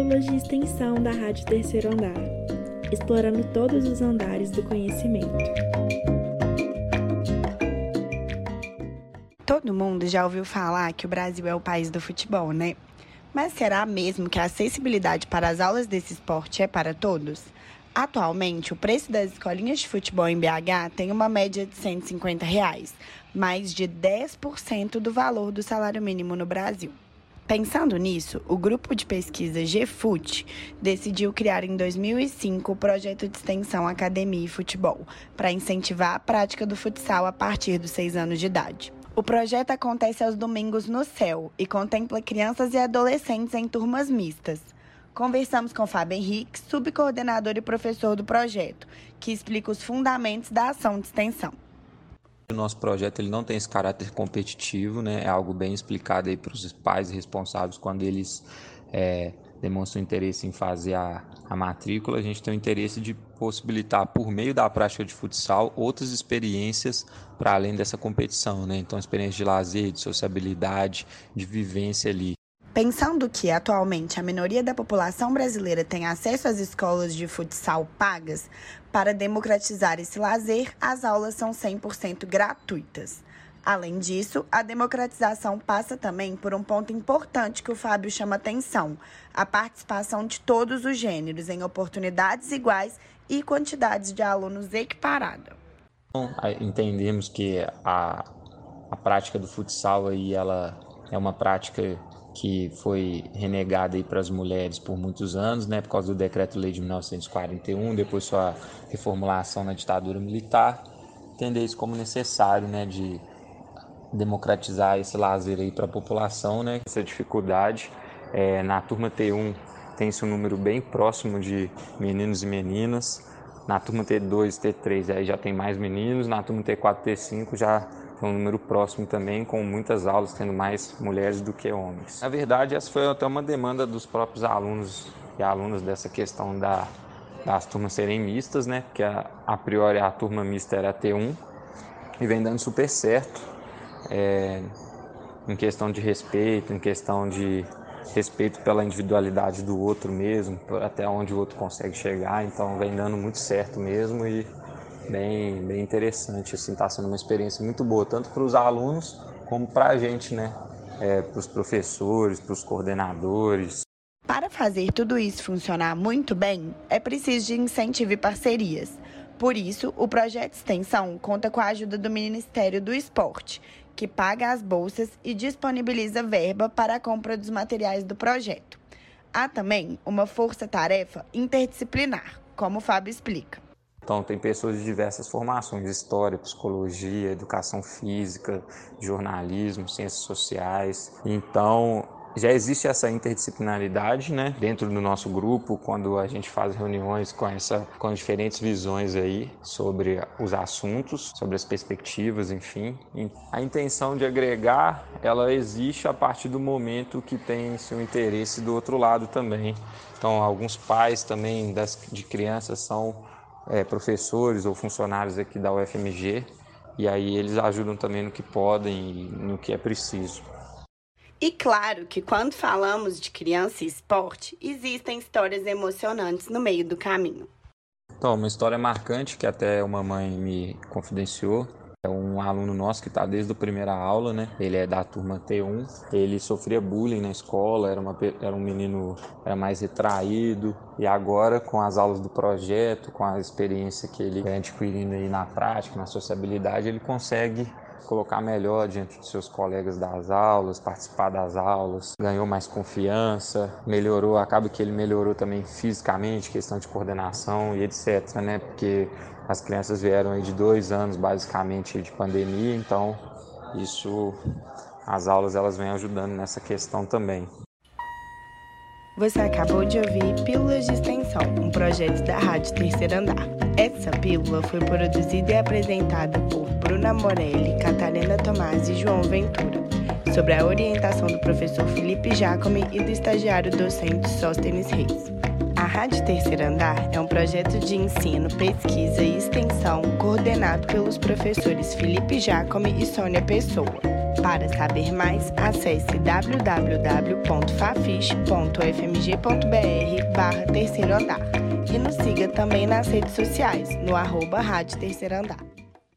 pílulas de extensão da Rádio Terceiro Andar, explorando todos os andares do conhecimento. Todo mundo já ouviu falar que o Brasil é o país do futebol, né? Mas será mesmo que a acessibilidade para as aulas desse esporte é para todos? Atualmente, o preço das escolinhas de futebol em BH tem uma média de 150 reais, mais de 10% do valor do salário mínimo no Brasil. Pensando nisso, o grupo de pesquisa GFUT decidiu criar em 2005 o projeto de extensão Academia e Futebol, para incentivar a prática do futsal a partir dos seis anos de idade. O projeto acontece aos domingos no CEL e contempla crianças e adolescentes em turmas mistas. Conversamos com Fábio Henrique, subcoordenador e professor do projeto, que explica os fundamentos da ação de extensão. O nosso projeto ele não tem esse caráter competitivo, né? é algo bem explicado aí para os pais responsáveis quando eles é, demonstram interesse em fazer a, a matrícula. A gente tem o interesse de possibilitar, por meio da prática de futsal, outras experiências para além dessa competição. Né? Então, experiência de lazer, de sociabilidade, de vivência ali. Pensando que atualmente a minoria da população brasileira tem acesso às escolas de futsal pagas, para democratizar esse lazer, as aulas são 100% gratuitas. Além disso, a democratização passa também por um ponto importante que o Fábio chama atenção: a participação de todos os gêneros em oportunidades iguais e quantidades de alunos equiparada. Então, entendemos que a, a prática do futsal aí, ela é uma prática que foi renegada aí para as mulheres por muitos anos, né, por causa do Decreto-Lei de 1941, depois sua reformulação na ditadura militar, entender isso como necessário, né, de democratizar esse lazer aí para a população, né, essa dificuldade. É, na turma T1 tem-se um número bem próximo de meninos e meninas, na turma T2 T3 aí já tem mais meninos, na turma T4 T5 já um número próximo também, com muitas aulas tendo mais mulheres do que homens. Na verdade, essa foi até uma demanda dos próprios alunos e alunas dessa questão da, das turmas serem mistas, né? Porque a, a priori a turma mista era T1 e vem dando super certo é, em questão de respeito, em questão de respeito pela individualidade do outro mesmo, até onde o outro consegue chegar. Então vem dando muito certo mesmo e bem, bem interessante. Assim, está sendo uma experiência muito boa, tanto para os alunos como para a gente, né? É, para os professores, para os coordenadores. Para fazer tudo isso funcionar muito bem, é preciso de incentivo e parcerias. Por isso, o projeto Extensão conta com a ajuda do Ministério do Esporte, que paga as bolsas e disponibiliza verba para a compra dos materiais do projeto. Há também uma força-tarefa interdisciplinar, como o Fábio explica. Então, tem pessoas de diversas formações: história, psicologia, educação física, jornalismo, ciências sociais. Então, já existe essa interdisciplinaridade, né, dentro do nosso grupo, quando a gente faz reuniões com essa com diferentes visões aí sobre os assuntos, sobre as perspectivas, enfim. A intenção de agregar, ela existe a partir do momento que tem seu interesse do outro lado também. Então, alguns pais também das, de crianças são é, professores ou funcionários aqui da UFMG e aí eles ajudam também no que podem e no que é preciso. E claro que quando falamos de criança e esporte, existem histórias emocionantes no meio do caminho. Então, uma história marcante que até uma mãe me confidenciou é um aluno nosso que está desde a primeira aula, né? Ele é da turma T1. Ele sofria bullying na escola, era, uma, era um menino era mais retraído. E agora, com as aulas do projeto, com a experiência que ele vem adquirindo aí na prática, na sociabilidade, ele consegue colocar melhor diante de seus colegas das aulas, participar das aulas, ganhou mais confiança, melhorou, acaba que ele melhorou também fisicamente, questão de coordenação e etc, né? Porque as crianças vieram aí de dois anos, basicamente, de pandemia, então isso, as aulas elas vêm ajudando nessa questão também. Você acabou de ouvir Pílulas de Extensão, um projeto da Rádio Terceiro Andar. Essa pílula foi produzida e apresentada por Bruna Morelli, Catarina Tomás e João Ventura, sobre a orientação do professor Felipe Jacome e do estagiário docente Sóstenes Reis. A Rádio Terceiro Andar é um projeto de ensino, pesquisa e extensão coordenado pelos professores Felipe Jacome e Sônia Pessoa. Para saber mais, acesse www.fafish.fmg.br barra terceiro andar e nos siga também nas redes sociais, no arroba Rádio Terceiro Andar.